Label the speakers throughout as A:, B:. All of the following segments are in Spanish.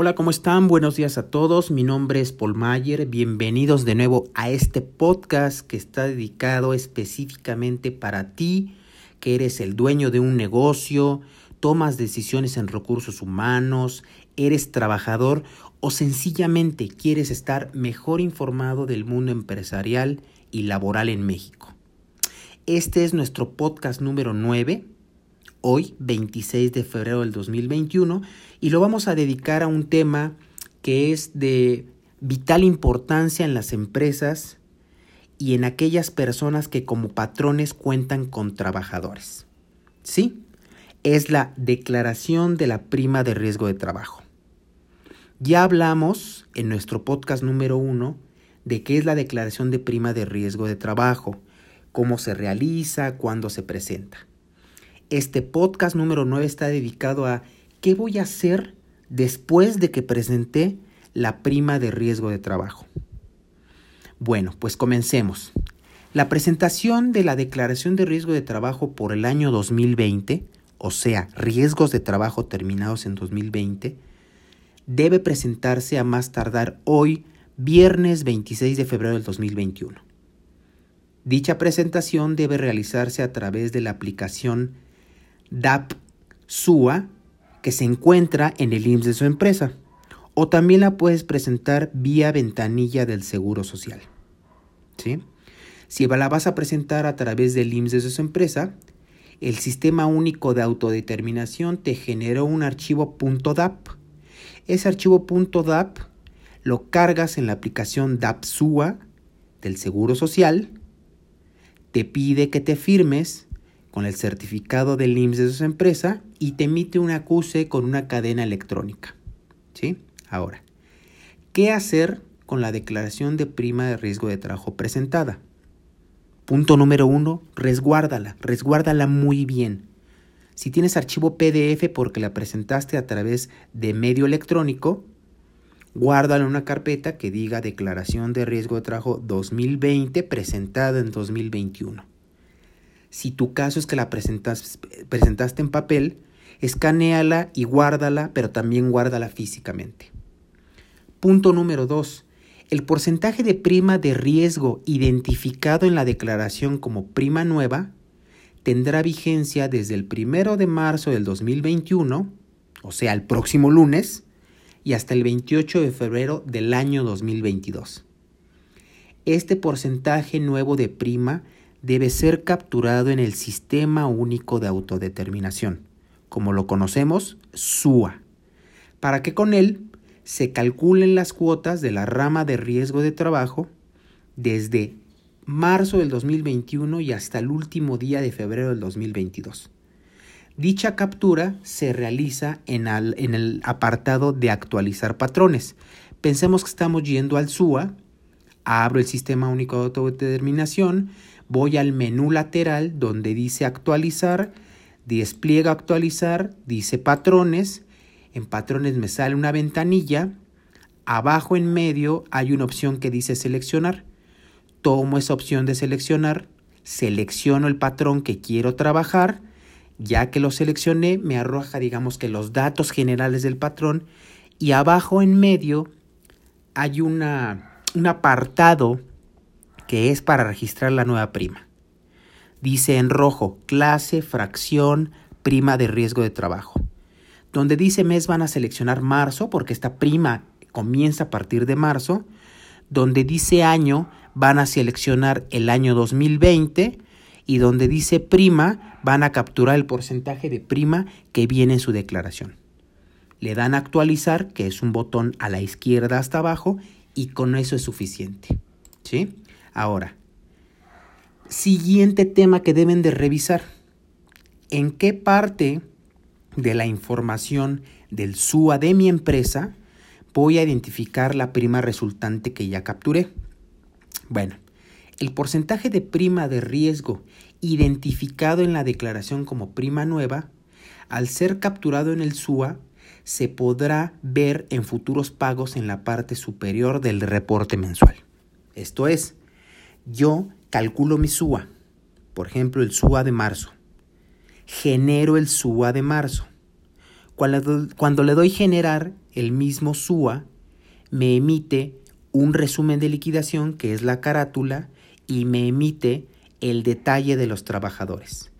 A: Hola, ¿cómo están? Buenos días a todos. Mi nombre es Paul Mayer. Bienvenidos de nuevo a este podcast que está dedicado específicamente para ti, que eres el dueño de un negocio, tomas decisiones en recursos humanos, eres trabajador o sencillamente quieres estar mejor informado del mundo empresarial y laboral en México. Este es nuestro podcast número 9 hoy, 26 de febrero del 2021, y lo vamos a dedicar a un tema que es de vital importancia en las empresas y en aquellas personas que como patrones cuentan con trabajadores. ¿Sí? Es la declaración de la prima de riesgo de trabajo. Ya hablamos en nuestro podcast número uno de qué es la declaración de prima de riesgo de trabajo, cómo se realiza, cuándo se presenta. Este podcast número 9 está dedicado a qué voy a hacer después de que presenté la prima de riesgo de trabajo. Bueno, pues comencemos. La presentación de la declaración de riesgo de trabajo por el año 2020, o sea, riesgos de trabajo terminados en 2020, debe presentarse a más tardar hoy, viernes 26 de febrero del 2021. Dicha presentación debe realizarse a través de la aplicación DAP SUA que se encuentra en el IMSS de su empresa. O también la puedes presentar vía ventanilla del Seguro Social. Si la vas a presentar a través del IMSS de su empresa, el Sistema Único de Autodeterminación te generó un archivo .dap. Ese archivo .dap lo cargas en la aplicación DAP SUA del Seguro Social, te pide que te firmes con el certificado del IMSS de su empresa y te emite un acuse con una cadena electrónica. ¿Sí? Ahora, ¿qué hacer con la declaración de prima de riesgo de trabajo presentada? Punto número uno, resguárdala, resguárdala muy bien. Si tienes archivo PDF porque la presentaste a través de medio electrónico, guárdala en una carpeta que diga Declaración de Riesgo de Trabajo 2020 presentada en 2021. Si tu caso es que la presentaste en papel, escaneala y guárdala, pero también guárdala físicamente. Punto número 2. El porcentaje de prima de riesgo identificado en la declaración como prima nueva tendrá vigencia desde el 1 de marzo del 2021, o sea, el próximo lunes, y hasta el 28 de febrero del año 2022. Este porcentaje nuevo de prima debe ser capturado en el Sistema Único de Autodeterminación, como lo conocemos, SUA, para que con él se calculen las cuotas de la rama de riesgo de trabajo desde marzo del 2021 y hasta el último día de febrero del 2022. Dicha captura se realiza en, en el apartado de actualizar patrones. Pensemos que estamos yendo al SUA, abro el Sistema Único de Autodeterminación, voy al menú lateral donde dice actualizar, despliega actualizar, dice patrones, en patrones me sale una ventanilla, abajo en medio hay una opción que dice seleccionar, tomo esa opción de seleccionar, selecciono el patrón que quiero trabajar, ya que lo seleccioné me arroja digamos que los datos generales del patrón y abajo en medio hay una, un apartado que es para registrar la nueva prima. Dice en rojo, clase, fracción, prima de riesgo de trabajo. Donde dice mes van a seleccionar marzo, porque esta prima comienza a partir de marzo. Donde dice año van a seleccionar el año 2020 y donde dice prima van a capturar el porcentaje de prima que viene en su declaración. Le dan a actualizar, que es un botón a la izquierda hasta abajo, y con eso es suficiente. ¿Sí? Ahora, siguiente tema que deben de revisar. ¿En qué parte de la información del SUA de mi empresa voy a identificar la prima resultante que ya capturé? Bueno, el porcentaje de prima de riesgo identificado en la declaración como prima nueva, al ser capturado en el SUA, se podrá ver en futuros pagos en la parte superior del reporte mensual. Esto es, yo calculo mi SUA, por ejemplo el SUA de marzo, genero el SUA de marzo. Cuando, le doy generar, el mismo SUA me emite un resumen de liquidación, que es la carátula, y me emite el detalle de los trabajadores.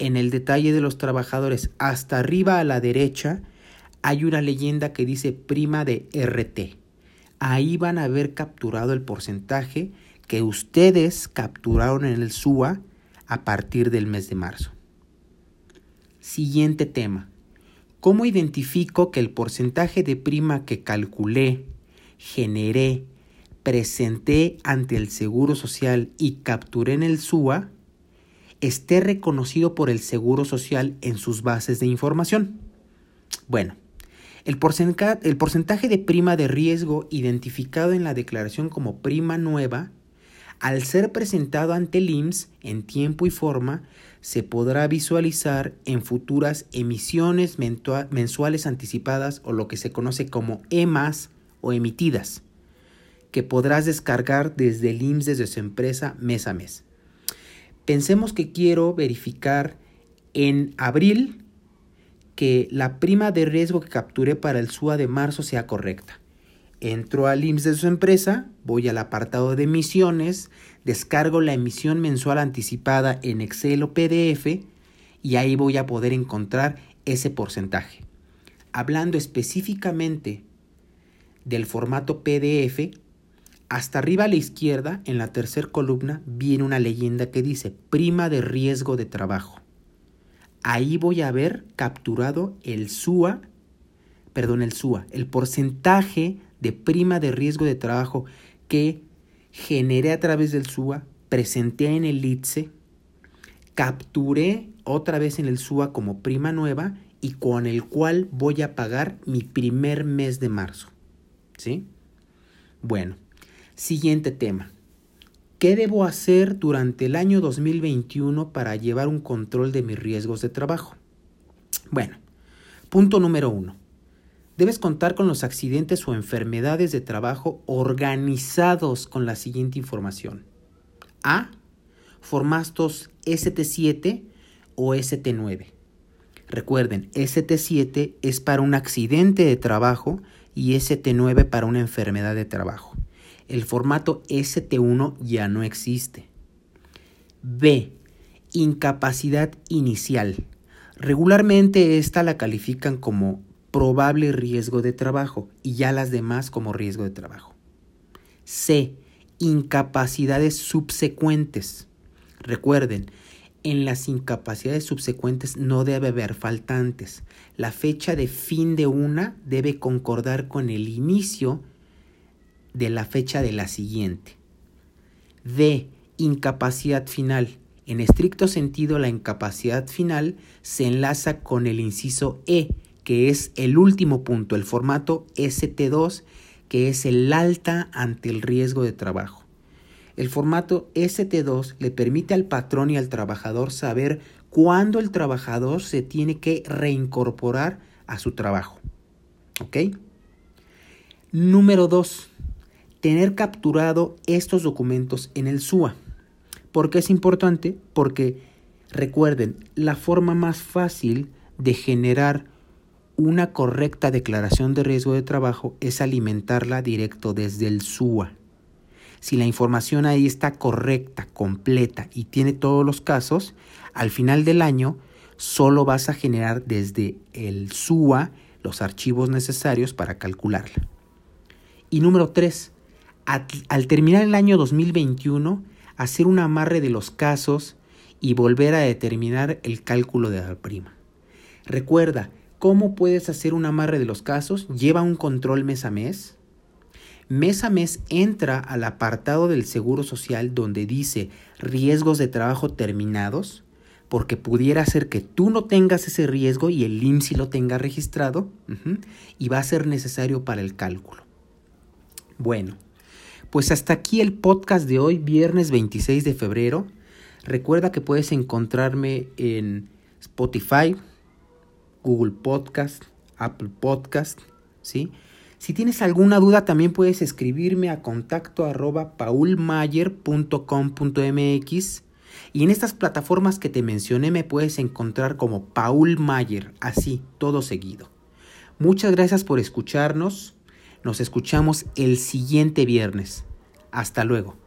A: En el detalle de los trabajadores, hasta arriba a la derecha, hay una leyenda que dice prima de RT. Ahí van a haber capturado el porcentaje que ustedes capturaron en el SUA a partir del mes de marzo. Siguiente tema. ¿Cómo identifico que el porcentaje de prima que calculé, generé, presenté ante el Seguro Social y capturé en el SUA esté reconocido por el Seguro Social en sus bases de información? Bueno, el, porcentaje de prima de riesgo identificado en la declaración como prima nueva, al ser presentado ante el IMSS en tiempo y forma, se podrá visualizar en futuras emisiones mensuales anticipadas o lo que se conoce como EMAS o emitidas, que podrás descargar desde el IMSS desde su empresa mes a mes. Pensemos que quiero verificar en abril que la prima de riesgo que capturé para el SUA de marzo sea correcta. Entro al IMSS de su empresa, voy al apartado de emisiones, descargo la emisión mensual anticipada en Excel o PDF y ahí voy a poder encontrar ese porcentaje. Hablando específicamente del formato PDF, hasta arriba a la izquierda, en la tercera columna, viene una leyenda que dice prima de riesgo de trabajo ahí voy a haber capturado el SUA, perdón, el SUA, el porcentaje de prima de riesgo de trabajo que generé a través del SUA, presenté en el ITSE, capturé otra vez en el SUA como prima nueva y con el cual voy a pagar mi primer mes de marzo. ¿Sí? Bueno, siguiente tema. ¿Qué debo hacer durante el año 2021 para llevar un control de mis riesgos de trabajo? Bueno, punto número uno. Debes contar con los accidentes o enfermedades de trabajo organizados con la siguiente información. A. Formastos ST7 o ST9. Recuerden, ST7 es para un accidente de trabajo y ST9 para una enfermedad de trabajo el formato ST1 ya no existe. B. Incapacidad inicial. Regularmente esta la califican como probable riesgo de trabajo y ya las demás como riesgo de trabajo. C. Incapacidades subsecuentes. Recuerden, en las incapacidades subsecuentes no debe haber faltantes. La fecha de fin de una debe concordar con el inicio de la fecha de la siguiente. D. Incapacidad final. En estricto sentido, la incapacidad final se enlaza con el inciso E, que es el último punto, el formato ST2, que es el alta ante el riesgo de trabajo. El formato ST2 le permite al patrón y al trabajador saber cuándo el trabajador se tiene que reincorporar a su trabajo. ¿Ok? Número 2 tener capturado estos documentos en el SUA. ¿Por qué es importante? Porque recuerden, la forma más fácil de generar una correcta declaración de riesgo de trabajo es alimentarla directo desde el SUA. Si la información ahí está correcta, completa y tiene todos los casos, al final del año solo vas a generar desde el SUA los archivos necesarios para calcularla. Y número 3, al terminar el año 2021, hacer un amarre de los casos y volver a determinar el cálculo de la prima. Recuerda, ¿cómo puedes hacer un amarre de los casos? Lleva un control mes a mes. Mes a mes entra al apartado del Seguro Social donde dice riesgos de trabajo terminados, porque pudiera ser que tú no tengas ese riesgo y el IMSI lo tenga registrado y va a ser necesario para el cálculo. Bueno, pues hasta aquí el podcast de hoy, viernes 26 de febrero. Recuerda que puedes encontrarme en Spotify, Google Podcast, Apple Podcast, ¿sí? Si tienes alguna duda también puedes escribirme a contacto arroba paulmayer.com.mx y en estas plataformas que te mencioné me puedes encontrar como Paul Mayer, así, todo seguido. Muchas gracias por escucharnos. Nos escuchamos el siguiente viernes. Hasta luego.